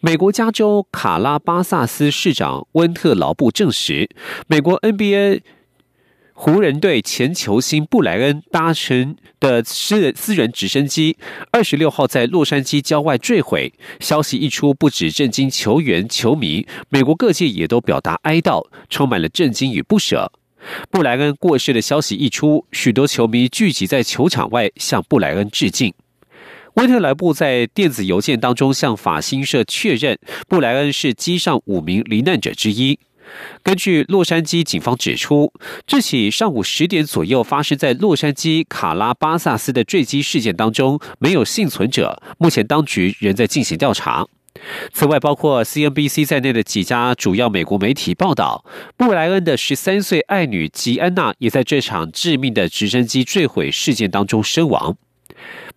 美国加州卡拉巴萨斯市长温特劳布证实，美国 NBA 湖人队前球星布莱恩搭乘的私人私人直升机二十六号在洛杉矶郊外坠毁。消息一出，不止震惊球员、球迷，美国各界也都表达哀悼，充满了震惊与不舍。布莱恩过世的消息一出，许多球迷聚集在球场外向布莱恩致敬。温特莱布在电子邮件当中向法新社确认，布莱恩是机上五名罹难者之一。根据洛杉矶警方指出，这起上午十点左右发生在洛杉矶卡拉巴萨斯的坠机事件当中没有幸存者，目前当局仍在进行调查。此外，包括 CNBC 在内的几家主要美国媒体报道，布莱恩的十三岁爱女吉安娜也在这场致命的直升机坠毁事件当中身亡。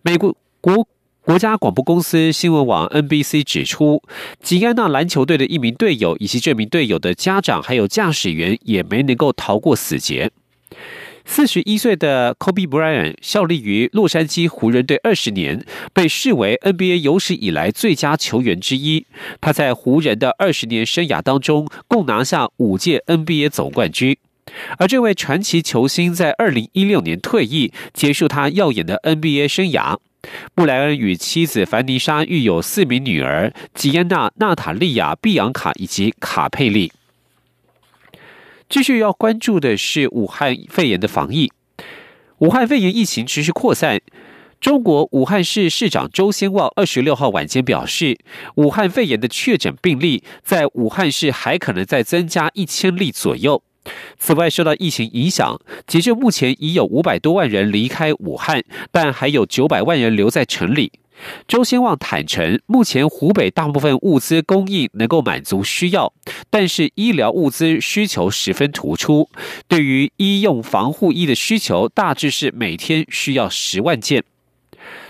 美国。国国家广播公司新闻网 NBC 指出，吉安娜篮球队的一名队友以及这名队友的家长还有驾驶员也没能够逃过死劫。四十一岁的 Kobe Bryant 效力于洛杉矶湖人队二十年，被视为 NBA 有史以来最佳球员之一。他在湖人的二十年生涯当中，共拿下五届 NBA 总冠军。而这位传奇球星在二零一六年退役，结束他耀眼的 NBA 生涯。布莱恩与妻子凡妮莎育有四名女儿：吉安娜、娜塔莉亚、碧昂卡以及卡佩利。继续要关注的是武汉肺炎的防疫。武汉肺炎疫情持续扩散，中国武汉市市长周先旺二十六号晚间表示，武汉肺炎的确诊病例在武汉市还可能再增加一千例左右。此外，受到疫情影响，截至目前已有五百多万人离开武汉，但还有九百万人留在城里。周先旺坦诚，目前湖北大部分物资供应能够满足需要，但是医疗物资需求十分突出。对于医用防护衣的需求，大致是每天需要十万件。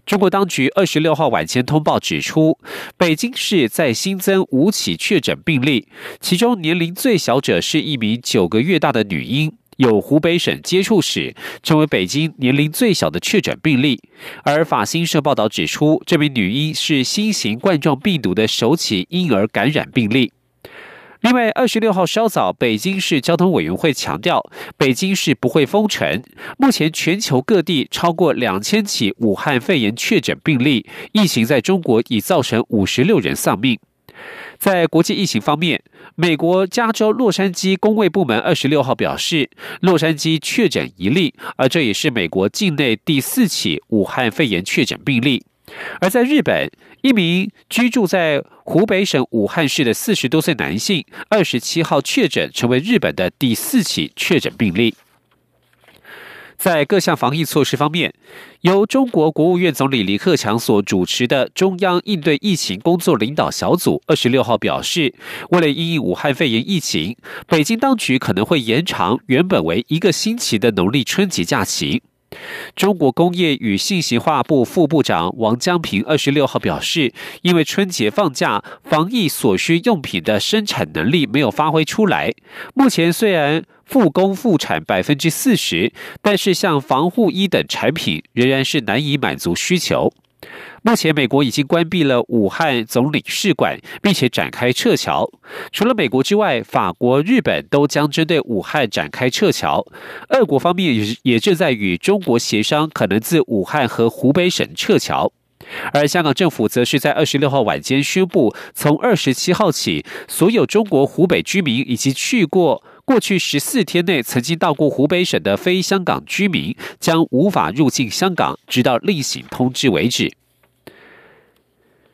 中国当局二十六号晚间通报指出，北京市再新增五起确诊病例，其中年龄最小者是一名九个月大的女婴，有湖北省接触史，成为北京年龄最小的确诊病例。而法新社报道指出，这名女婴是新型冠状病毒的首起婴儿感染病例。另外，二十六号稍早，北京市交通委员会强调，北京市不会封城。目前，全球各地超过两千起武汉肺炎确诊病例，疫情在中国已造成五十六人丧命。在国际疫情方面，美国加州洛杉矶公卫部门二十六号表示，洛杉矶确诊一例，而这也是美国境内第四起武汉肺炎确诊病例。而在日本，一名居住在湖北省武汉市的四十多岁男性，二十七号确诊，成为日本的第四起确诊病例。在各项防疫措施方面，由中国国务院总理李克强所主持的中央应对疫情工作领导小组二十六号表示，为了应武汉肺炎疫情，北京当局可能会延长原本为一个星期的农历春节假期。中国工业与信息化部副部长王江平二十六号表示，因为春节放假，防疫所需用品的生产能力没有发挥出来。目前虽然复工复产百分之四十，但是像防护衣等产品仍然是难以满足需求。目前，美国已经关闭了武汉总领事馆，并且展开撤侨。除了美国之外，法国、日本都将针对武汉展开撤侨。俄国方面也也正在与中国协商，可能自武汉和湖北省撤侨。而香港政府则是在二十六号晚间宣布，从二十七号起，所有中国湖北居民以及去过过去十四天内曾经到过湖北省的非香港居民，将无法入境香港，直到另行通知为止。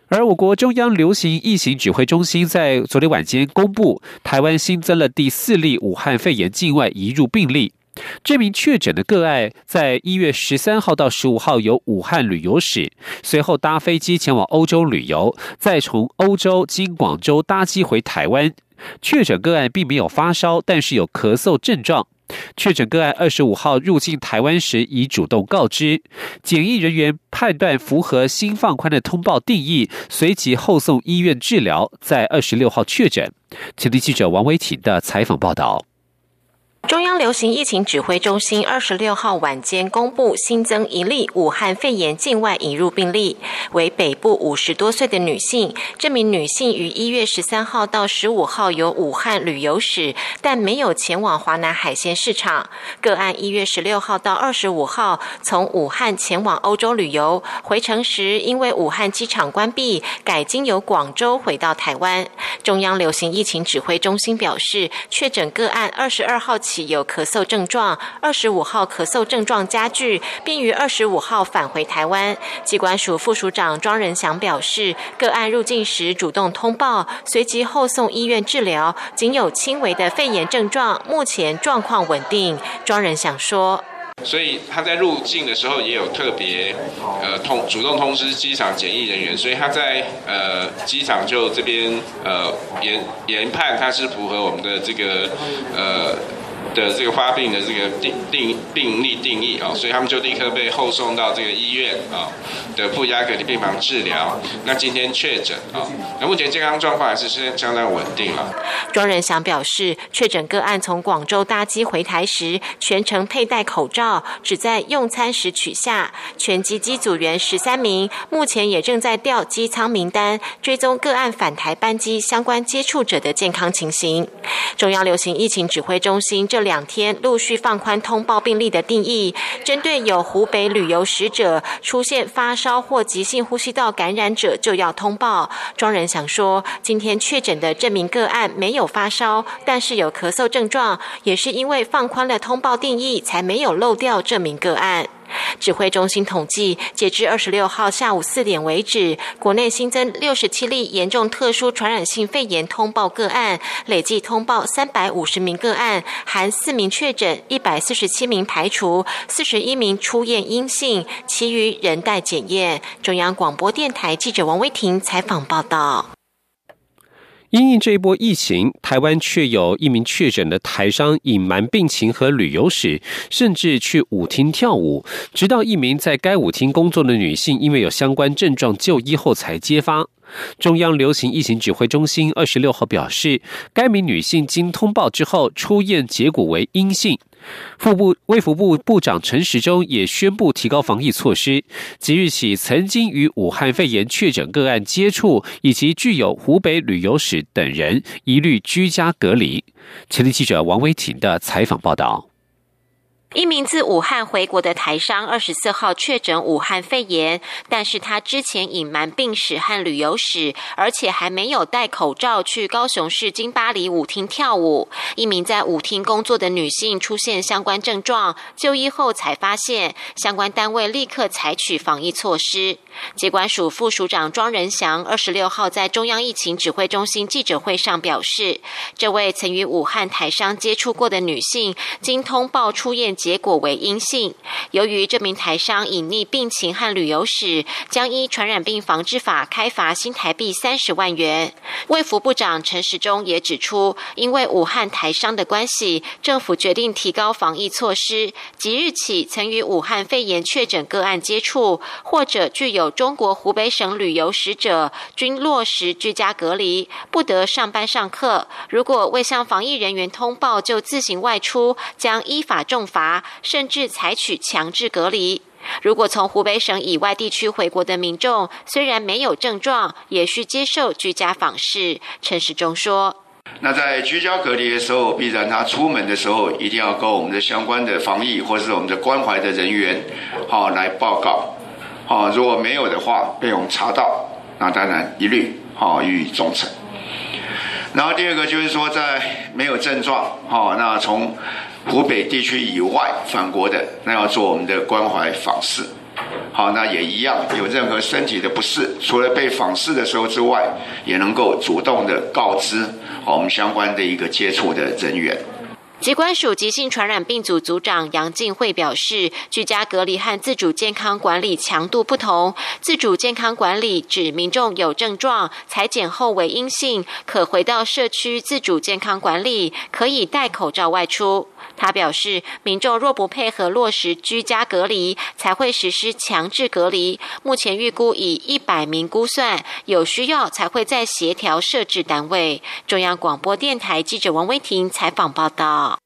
而我国中央流行疫情指挥中心在昨天晚间公布，台湾新增了第四例武汉肺炎境外移入病例。这名确诊的个案在一月十三号到十五号有武汉旅游史，随后搭飞机前往欧洲旅游，再从欧洲经广州搭机回台湾，确诊个案并没有发烧，但是有咳嗽症状。确诊个案二十五号入境台湾时已主动告知，检疫人员判断符合新放宽的通报定义，随即后送医院治疗，在二十六号确诊。前地记者王维婷的采访报道。中央流行疫情指挥中心二十六号晚间公布新增一例武汉肺炎境外引入病例，为北部五十多岁的女性。这名女性于一月十三号到十五号有武汉旅游史，但没有前往华南海鲜市场。个案一月十六号到二十五号从武汉前往欧洲旅游，回程时因为武汉机场关闭，改经由广州回到台湾。中央流行疫情指挥中心表示，确诊个案二十二号起。有咳嗽症状，二十五号咳嗽症状加剧，并于二十五号返回台湾。机关署副署长庄仁祥表示，个案入境时主动通报，随即后送医院治疗，仅有轻微的肺炎症状，目前状况稳定。庄仁祥说。所以他在入境的时候也有特别呃通主动通知机场检疫人员，所以他在呃机场就这边呃研研判他是符合我们的这个呃。的这个发病的这个定定病例定义啊，所以他们就立刻被后送到这个医院啊的负压隔离病房治疗。那今天确诊啊，那目前健康状况还是是相当稳定了。庄仁祥表示，确诊个案从广州搭机回台时，全程佩戴口罩，只在用餐时取下。全机机组员十三名，目前也正在调机舱名单，追踪个案返台班机相关接触者的健康情形。中央流行疫情指挥中心这两天陆续放宽通报病例的定义，针对有湖北旅游使者出现发烧或急性呼吸道感染者，就要通报。庄人想说，今天确诊的这名个案没有发烧，但是有咳嗽症状，也是因为放宽了通报定义，才没有漏掉这名个案。指挥中心统计，截至二十六号下午四点为止，国内新增六十七例严重特殊传染性肺炎通报个案，累计通报三百五十名个案，含四名确诊，一百四十七名排除，四十一名出验阴性，其余仍待检验。中央广播电台记者王威婷采访报道。因应这一波疫情，台湾却有一名确诊的台商隐瞒病情和旅游史，甚至去舞厅跳舞，直到一名在该舞厅工作的女性因为有相关症状就医后才揭发。中央流行疫情指挥中心二十六号表示，该名女性经通报之后出院结果为阴性。副部卫福部部长陈时中也宣布提高防疫措施，即日起，曾经与武汉肺炎确诊个案接触以及具有湖北旅游史等人，一律居家隔离。前天记者王维婷的采访报道。一名自武汉回国的台商，二十四号确诊武汉肺炎，但是他之前隐瞒病史和旅游史，而且还没有戴口罩去高雄市金巴黎舞厅跳舞。一名在舞厅工作的女性出现相关症状，就医后才发现，相关单位立刻采取防疫措施。机关署副署长庄仁祥二十六号在中央疫情指挥中心记者会上表示，这位曾与武汉台商接触过的女性，经通报出验。结果为阴性。由于这名台商隐匿病情和旅游史，将依传染病防治法开罚新台币三十万元。卫福部长陈时中也指出，因为武汉台商的关系，政府决定提高防疫措施。即日起，曾与武汉肺炎确诊个案接触或者具有中国湖北省旅游史者，均落实居家隔离，不得上班上课。如果未向防疫人员通报就自行外出，将依法重罚。甚至采取强制隔离。如果从湖北省以外地区回国的民众，虽然没有症状，也需接受居家访视。陈时中说：“那在居家隔离的时候，必然他出门的时候，一定要跟我们的相关的防疫或是我们的关怀的人员，好来报告。好，如果没有的话，被我们查到，那当然一律好予以重惩。然后第二个就是说，在没有症状，好，那从。”湖北地区以外返国的，那要做我们的关怀访视。好，那也一样，有任何身体的不适，除了被访视的时候之外，也能够主动的告知我们相关的一个接触的人员。疾管署急性传染病组组长杨静慧表示，居家隔离和自主健康管理强度不同。自主健康管理指民众有症状，裁检后为阴性，可回到社区自主健康管理，可以戴口罩外出。他表示，民众若不配合落实居家隔离，才会实施强制隔离。目前预估以一百名估算，有需要才会再协调设置单位。中央广播电台记者王威婷采访报道。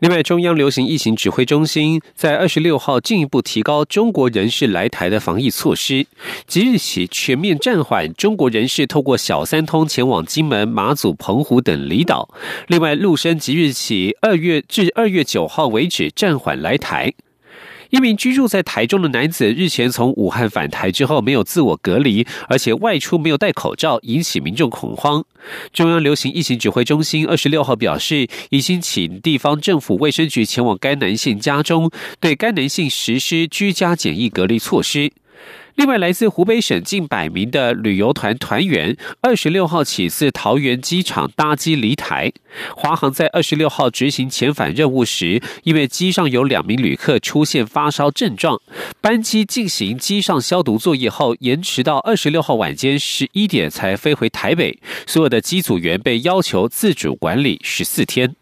另外，中央流行疫情指挥中心在二十六号进一步提高中国人士来台的防疫措施，即日起全面暂缓中国人士透过小三通前往金门、马祖、澎湖等离岛。另外，陆生即日起二月至二月九号为止暂缓来台。一名居住在台中的男子日前从武汉返台之后，没有自我隔离，而且外出没有戴口罩，引起民众恐慌。中央流行疫情指挥中心二十六号表示，已经请地方政府卫生局前往该男性家中，对该男性实施居家检疫隔离措施。另外，来自湖北省近百名的旅游团团员，二十六号起自桃园机场搭机离台。华航在二十六号执行遣返任务时，因为机上有两名旅客出现发烧症状，班机进行机上消毒作业后，延迟到二十六号晚间十一点才飞回台北。所有的机组员被要求自主管理十四天。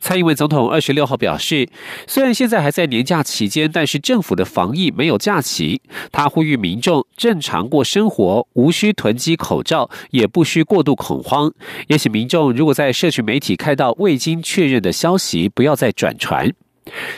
蔡英文总统二十六号表示，虽然现在还在年假期间，但是政府的防疫没有假期。他呼吁民众正常过生活，无需囤积口罩，也不需过度恐慌。也请民众如果在社区媒体看到未经确认的消息，不要再转传。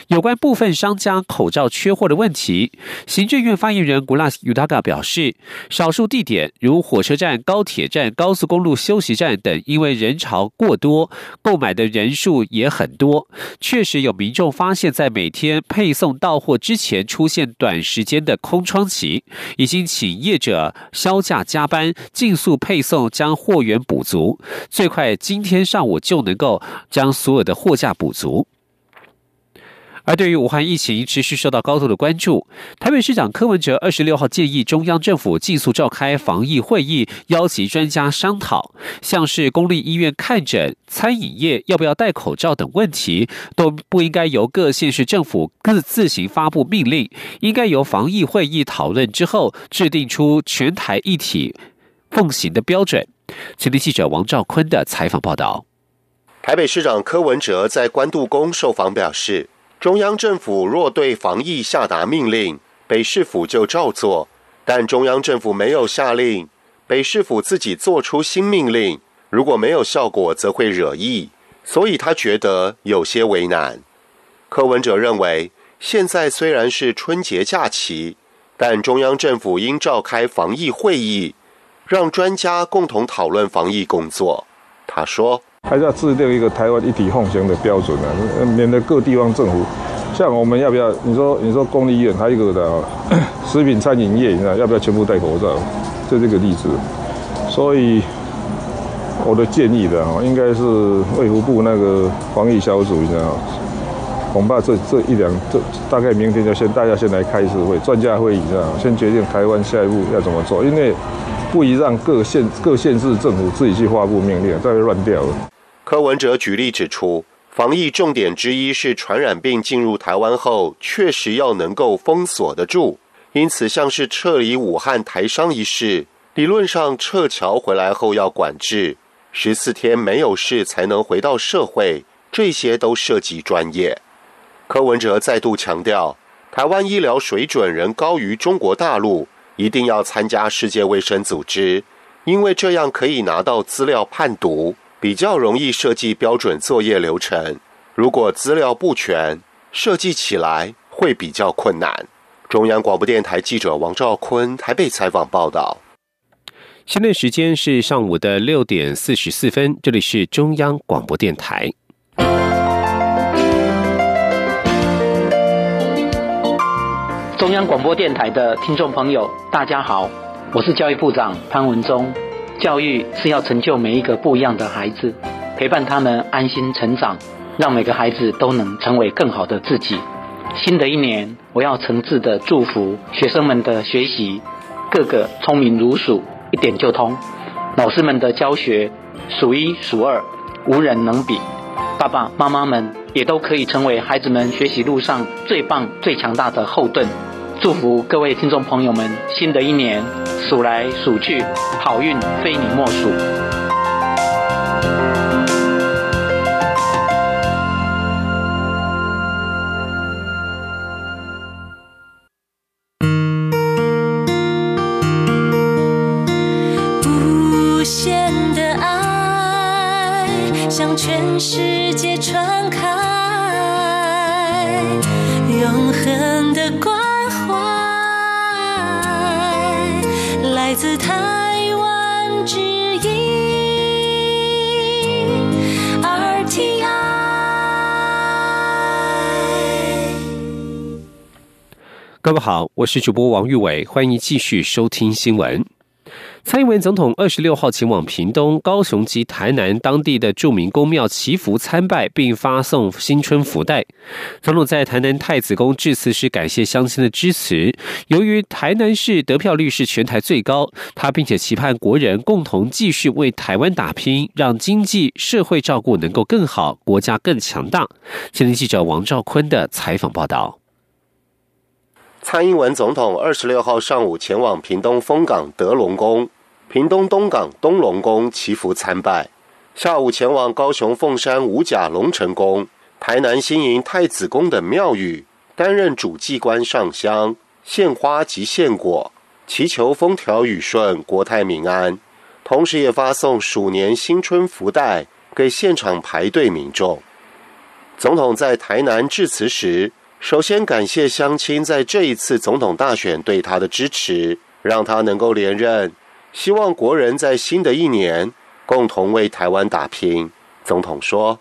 有关部分商家口罩缺货的问题，行政院发言人古拉斯尤达嘎表示，少数地点如火车站、高铁站、高速公路休息站等，因为人潮过多，购买的人数也很多，确实有民众发现，在每天配送到货之前出现短时间的空窗期，已经请业者销价加班，尽速配送，将货源补足，最快今天上午就能够将所有的货架补足。而对于武汉疫情持续受到高度的关注，台北市长柯文哲二十六号建议中央政府尽速召开防疫会议，邀集专家商讨，像是公立医院看诊、餐饮业要不要戴口罩等问题，都不应该由各县市政府各自行发布命令，应该由防疫会议讨论之后，制定出全台一体奉行的标准。前听记者王兆坤的采访报道。台北市长柯文哲在关渡宫受访表示。中央政府若对防疫下达命令，北市府就照做；但中央政府没有下令，北市府自己做出新命令，如果没有效果，则会惹意，所以他觉得有些为难。柯文哲认为，现在虽然是春节假期，但中央政府应召开防疫会议，让专家共同讨论防疫工作。他说。还是要制定一个台湾一体奉行的标准啊，免得各地方政府，像我们要不要？你说你说公立医院还有一个的食品餐饮业，你知道要不要全部戴口罩？就这个例子。所以我的建议的啊，应该是卫福部那个防疫小组，你知道，恐怕这这一两这大概明天就先大家先来开一次会，专家会议，知道先决定台湾下一步要怎么做，因为不宜让各县各县市政府自己去发布命令，再会乱掉了。柯文哲举例指出，防疫重点之一是传染病进入台湾后，确实要能够封锁得住。因此，像是撤离武汉台商一事，理论上撤侨回来后要管制十四天没有事才能回到社会，这些都涉及专业。柯文哲再度强调，台湾医疗水准仍高于中国大陆，一定要参加世界卫生组织，因为这样可以拿到资料判读。比较容易设计标准作业流程，如果资料不全，设计起来会比较困难。中央广播电台记者王兆坤台北采访报道。现在时间是上午的六点四十四分，这里是中央广播电台。中央广播电台的听众朋友，大家好，我是教育部长潘文忠。教育是要成就每一个不一样的孩子，陪伴他们安心成长，让每个孩子都能成为更好的自己。新的一年，我要诚挚的祝福学生们的学习，个个聪明如鼠，一点就通；老师们的教学数一数二，无人能比。爸爸妈妈们也都可以成为孩子们学习路上最棒、最强大的后盾。祝福各位听众朋友们，新的一年数来数去，好运非你莫属。各位好，我是主播王玉伟，欢迎继续收听新闻。蔡英文总统二十六号前往屏东、高雄及台南当地的著名宫庙祈福参拜，并发送新春福袋。总统在台南太子宫致辞时，感谢乡亲的支持。由于台南市得票率是全台最高，他并且期盼国人共同继续为台湾打拼，让经济社会照顾能够更好，国家更强大。前天记者王兆坤的采访报道。蔡英文总统二十六号上午前往屏东丰港德隆宫、屏东东港东龙宫祈福参拜，下午前往高雄凤山五甲龙城宫、台南新营太子宫等庙宇，担任主祭官上香、献花及献果，祈求风调雨顺、国泰民安，同时也发送鼠年新春福袋给现场排队民众。总统在台南致辞时。首先感谢乡亲在这一次总统大选对他的支持，让他能够连任。希望国人在新的一年共同为台湾打拼。总统说。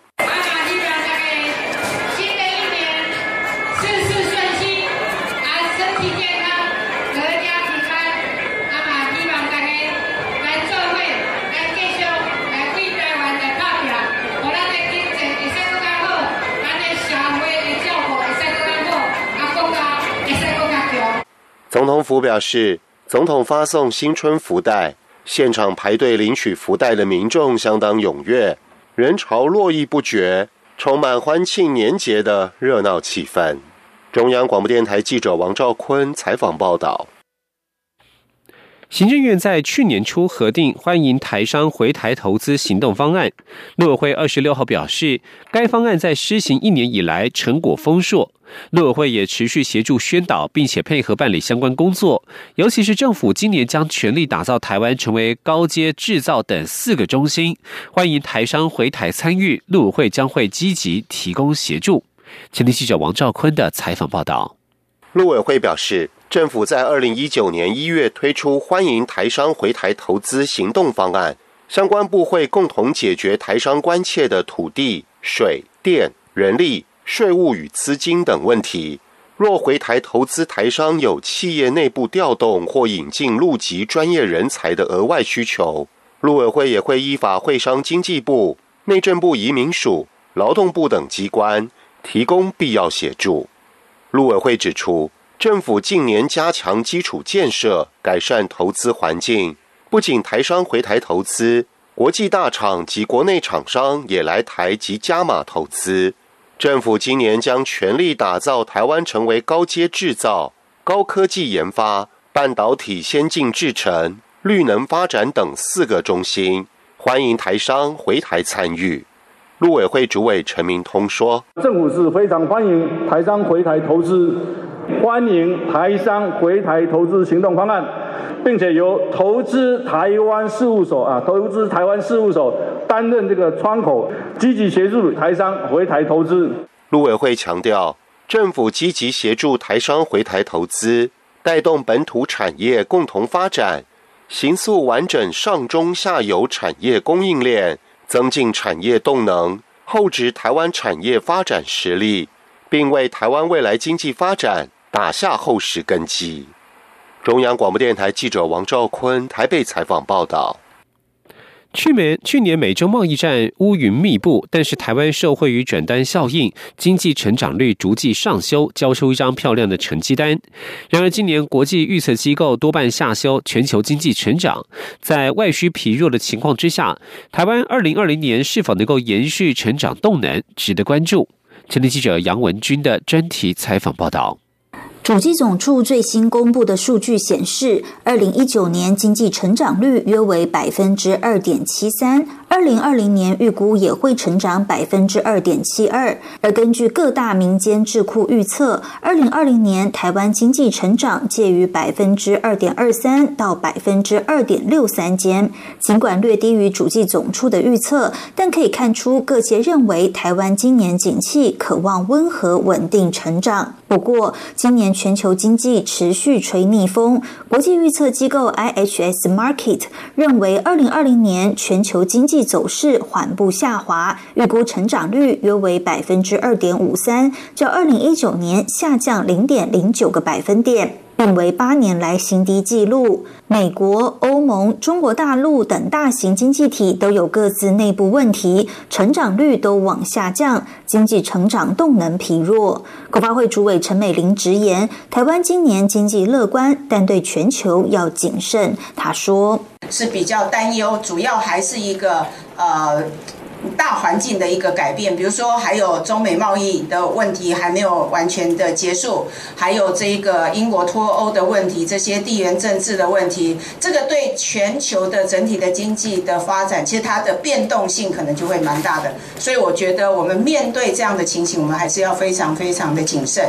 总统府表示，总统发送新春福袋，现场排队领取福袋的民众相当踊跃，人潮络绎不绝，充满欢庆年节的热闹气氛。中央广播电台记者王兆坤采访报道。行政院在去年初核定欢迎台商回台投资行动方案，陆委会二十六号表示，该方案在施行一年以来成果丰硕。陆委会也持续协助宣导，并且配合办理相关工作，尤其是政府今年将全力打造台湾成为高阶制造等四个中心，欢迎台商回台参与，陆委会将会积极提供协助。前天记者王兆坤的采访报道。陆委会表示。政府在二零一九年一月推出欢迎台商回台投资行动方案，相关部会共同解决台商关切的土地、水电、人力、税务与资金等问题。若回台投资台商有企业内部调动或引进陆籍专业人才的额外需求，陆委会也会依法会商经济部、内政部移民署、劳动部等机关提供必要协助。陆委会指出。政府近年加强基础建设，改善投资环境，不仅台商回台投资，国际大厂及国内厂商也来台及加码投资。政府今年将全力打造台湾成为高阶制造、高科技研发、半导体先进制程、绿能发展等四个中心，欢迎台商回台参与。陆委会主委陈明通说：“政府是非常欢迎台商回台投资。”欢迎台商回台投资行动方案，并且由投资台湾事务所啊，投资台湾事务所担任这个窗口，积极协助台商回台投资。陆委会强调，政府积极协助台商回台投资，带动本土产业共同发展，形塑完整上中下游产业供应链，增进产业动能，厚植台湾产业发展实力。并为台湾未来经济发展打下厚实根基。中央广播电台记者王兆坤台北采访报道。去年去年美洲贸易战乌云密布，但是台湾受惠于转单效应，经济成长率逐季上修，交出一张漂亮的成绩单。然而，今年国际预测机构多半下修全球经济成长，在外需疲弱的情况之下，台湾二零二零年是否能够延续成长动能，值得关注。前天记者杨文军的专题采访报道。主计总处最新公布的数据显示，二零一九年经济成长率约为百分之二点七三，二零二零年预估也会成长百分之二点七二。而根据各大民间智库预测，二零二零年台湾经济成长介于百分之二点二三到百分之二点六三间。尽管略低于主计总处的预测，但可以看出各界认为台湾今年景气渴望温和稳定成长。不过，今年全球经济持续吹逆风。国际预测机构 IHS Market 认为，二零二零年全球经济走势缓步下滑，预估成长率约为百分之二点五三，较二零一九年下降零点零九个百分点。并为八年来新低纪录。美国、欧盟、中国大陆等大型经济体都有各自内部问题，成长率都往下降，经济成长动能疲弱。国发会主委陈美玲直言，台湾今年经济乐观，但对全球要谨慎。他说：“是比较担忧，主要还是一个呃。”大环境的一个改变，比如说还有中美贸易的问题还没有完全的结束，还有这个英国脱欧的问题，这些地缘政治的问题，这个对全球的整体的经济的发展，其实它的变动性可能就会蛮大的。所以我觉得我们面对这样的情形，我们还是要非常非常的谨慎。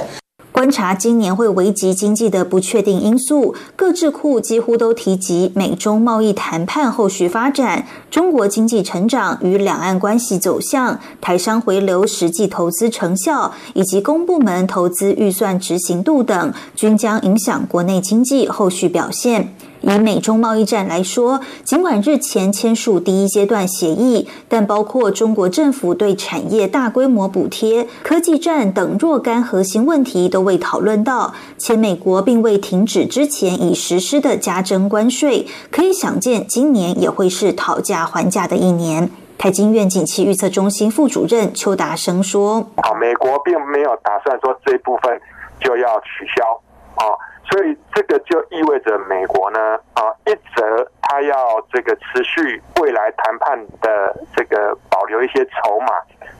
观察今年会危及经济的不确定因素，各智库几乎都提及美中贸易谈判后续发展、中国经济成长与两岸关系走向、台商回流实际投资成效以及公部门投资预算执行度等，均将影响国内经济后续表现。以美中贸易战来说，尽管日前签署第一阶段协议，但包括中国政府对产业大规模补贴、科技战等若干核心问题都未讨论到，且美国并未停止之前已实施的加征关税，可以想见，今年也会是讨价还价的一年。台经院景气预测中心副主任邱达生说：“啊，美国并没有打算说这部分就要取消啊。”所以这个就意味着美国呢，啊，一则他要这个持续未来谈判的这个保留一些筹码，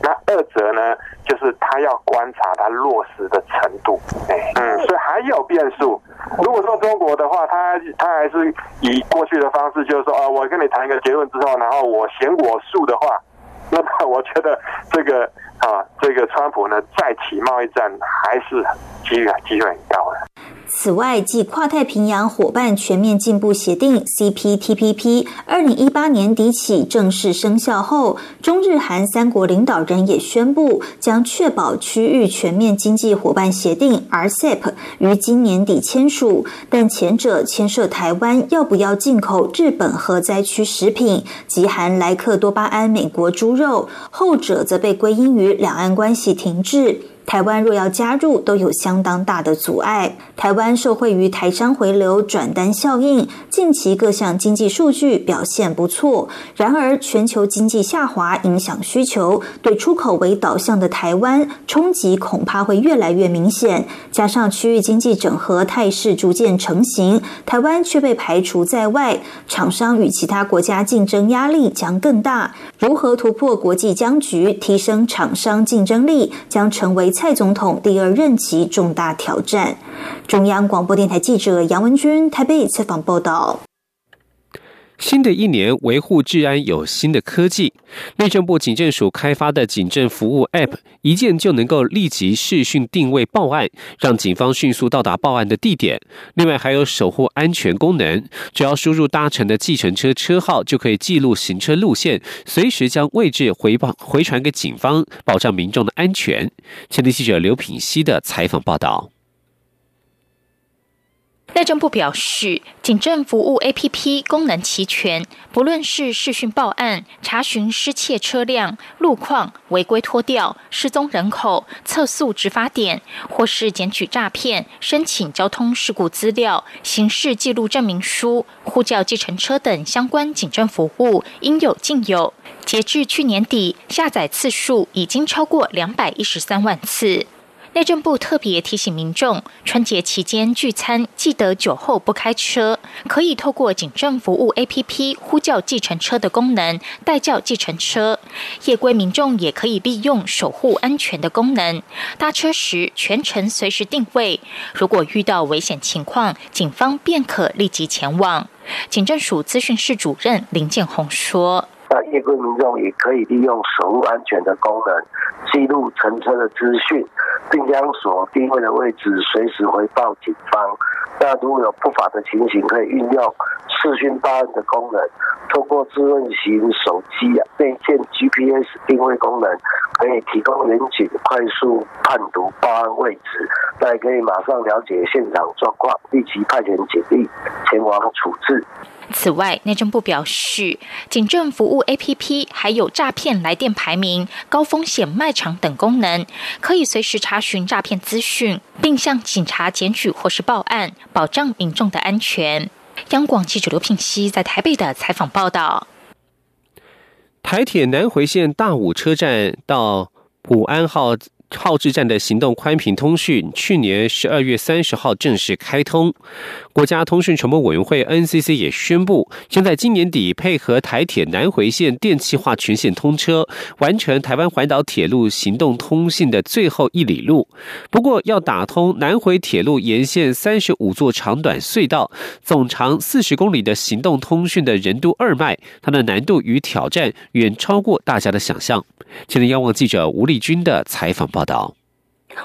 那二则呢，就是他要观察他落实的程度，嗯，所以还有变数。如果说中国的话，他他还是以过去的方式，就是说啊，我跟你谈一个结论之后，然后我嫌我素的话，那么我觉得这个啊，这个川普呢再起贸易战还是机率机率很高的。此外，继跨太平洋伙伴全面进步协定 （CPTPP） 二零一八年底起正式生效后，中日韩三国领导人也宣布将确保区域全面经济伙伴协定 （RCEP） 于今年底签署。但前者牵涉台湾要不要进口日本核灾区食品及含莱克多巴胺美国猪肉，后者则被归因于两岸关系停滞。台湾若要加入，都有相当大的阻碍。台湾受惠于台商回流转单效应，近期各项经济数据表现不错。然而，全球经济下滑影响需求，对出口为导向的台湾冲击恐怕会越来越明显。加上区域经济整合态势逐渐成型，台湾却被排除在外，厂商与其他国家竞争压力将更大。如何突破国际僵局，提升厂商竞争力，将成为。蔡总统第二任期重大挑战。中央广播电台记者杨文军台北采访报道。新的一年，维护治安有新的科技。内政部警政署开发的警政服务 App，一键就能够立即视讯定位报案，让警方迅速到达报案的地点。另外还有守护安全功能，只要输入搭乘的计程车车号，就可以记录行车路线，随时将位置回报回传给警方，保障民众的安全。前天记者刘品熙的采访报道。内政部表示，警政服务 APP 功能齐全，不论是视讯报案、查询失窃车辆路况、违规拖吊、失踪人口、测速执法点，或是检举诈骗、申请交通事故资料、刑事记录证明书、呼叫计程车等相关警政服务，应有尽有。截至去年底，下载次数已经超过两百一十三万次。内政部特别提醒民众，春节期间聚餐记得酒后不开车，可以透过警政服务 APP 呼叫计程车的功能代叫计程车。夜归民众也可以利用守护安全的功能，搭车时全程随时定位。如果遇到危险情况，警方便可立即前往。警政署资讯室主任林建宏说。那夜归民众也可以利用守护安全的功能，记录乘车的资讯，并将所定位的位置随时回报警方。那如果有不法的情形，可以运用视讯报案的功能，透过智能型手机啊内建 GPS 定位功能，可以提供民警快速判读报案位置，那也可以马上了解现场状况，立即派遣警力前往处置。此外，内政部表示，警政服务 APP 还有诈骗来电排名、高风险卖场等功能，可以随时查询诈骗资讯，并向警察检举或是报案，保障民众的安全。央广记者刘品熙在台北的采访报道：台铁南回线大武车站到普安号。号志站的行动宽频通讯，去年十二月三十号正式开通。国家通讯传播委员会 NCC 也宣布，将在今年底配合台铁南回线电气化全线通车，完成台湾环岛铁路行动通信的最后一里路。不过，要打通南回铁路沿线三十五座长短隧道、总长四十公里的行动通讯的人都二脉，它的难度与挑战远超过大家的想象。今天，央望记者吴丽君的采访报道。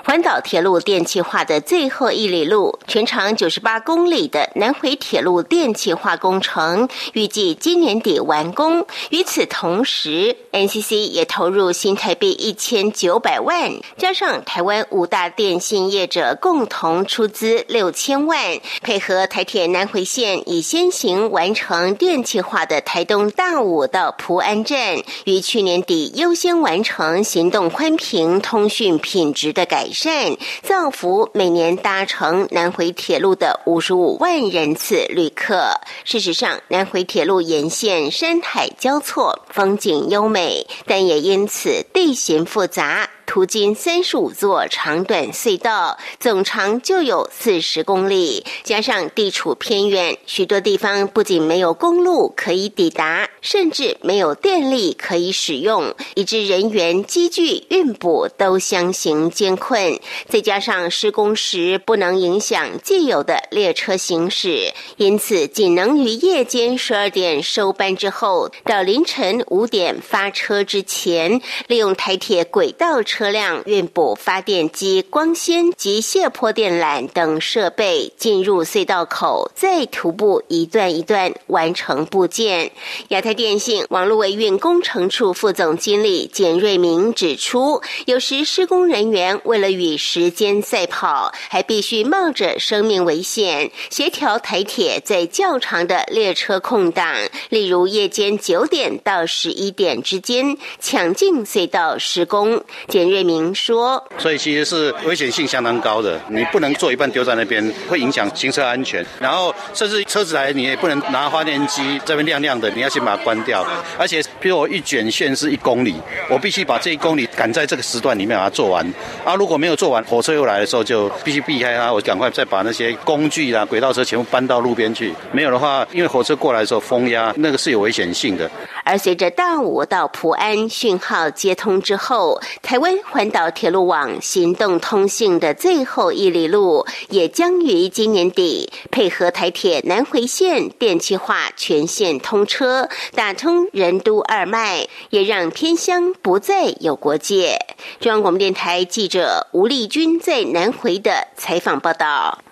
环岛铁路电气化的最后一里路，全长九十八公里的南回铁路电气化工程，预计今年底完工。与此同时，NCC 也投入新台币一千九百万，加上台湾五大电信业者共同出资六千万，配合台铁南回线，已先行完成电气化的台东大武到蒲安站，于去年底优先完成行动宽频通讯品质的改。改善，造福每年搭乘南回铁路的五十五万人次旅客。事实上，南回铁路沿线山海交错，风景优美，但也因此地形复杂。途经三十五座长短隧道，总长就有四十公里。加上地处偏远，许多地方不仅没有公路可以抵达，甚至没有电力可以使用，以致人员、机具运补都相形艰困。再加上施工时不能影响既有的列车行驶，因此仅能于夜间十二点收班之后，到凌晨五点发车之前，利用台铁轨道车。车辆运补发电机、光纤及卸坡电缆等设备进入隧道口，再徒步一段一段完成部件。亚太电信网络维运工程处副总经理简瑞明指出，有时施工人员为了与时间赛跑，还必须冒着生命危险协调台铁在较长的列车空档，例如夜间九点到十一点之间抢进隧道施工。简瑞明说：“所以其实是危险性相当高的，你不能做一半丢在那边，会影响行车安全。然后甚至车子来，你也不能拿发电机这边亮亮的，你要先把它关掉。而且，比如我一卷线是一公里，我必须把这一公里赶在这个时段里面把它做完。啊，如果没有做完，火车又来的时候，就必须避开它，我赶快再把那些工具啦、轨道车全部搬到路边去。没有的话，因为火车过来的时候风压，那个是有危险性的。而随着大武到普安讯号接通之后，台湾。环岛铁路网行动通信的最后一里路，也将于今年底配合台铁南回线电气化全线通车，打通人都二脉，也让偏乡不再有国际界。中央广播电台记者吴丽君在南回的采访报道。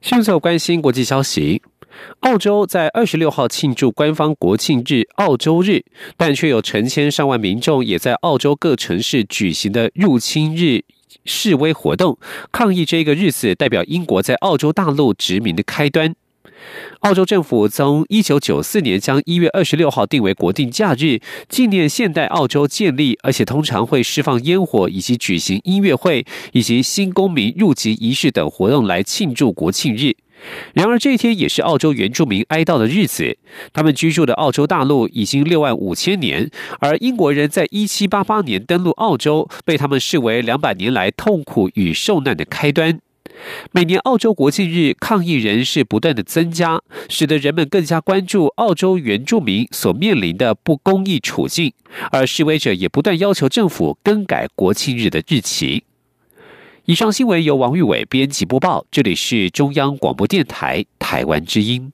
迅速关心国际消息。澳洲在二十六号庆祝官方国庆日——澳洲日，但却有成千上万民众也在澳洲各城市举行的入侵日示威活动，抗议这个日子代表英国在澳洲大陆殖民的开端。澳洲政府从一九九四年将一月二十六号定为国定假日，纪念现代澳洲建立，而且通常会释放烟火，以及举行音乐会，以及新公民入籍仪式等活动来庆祝国庆日。然而，这一天也是澳洲原住民哀悼的日子。他们居住的澳洲大陆已经六万五千年，而英国人在一七八八年登陆澳洲，被他们视为两百年来痛苦与受难的开端。每年澳洲国庆日，抗议人士不断的增加，使得人们更加关注澳洲原住民所面临的不公义处境，而示威者也不断要求政府更改国庆日的日期。以上新闻由王玉伟编辑播报，这里是中央广播电台台湾之音。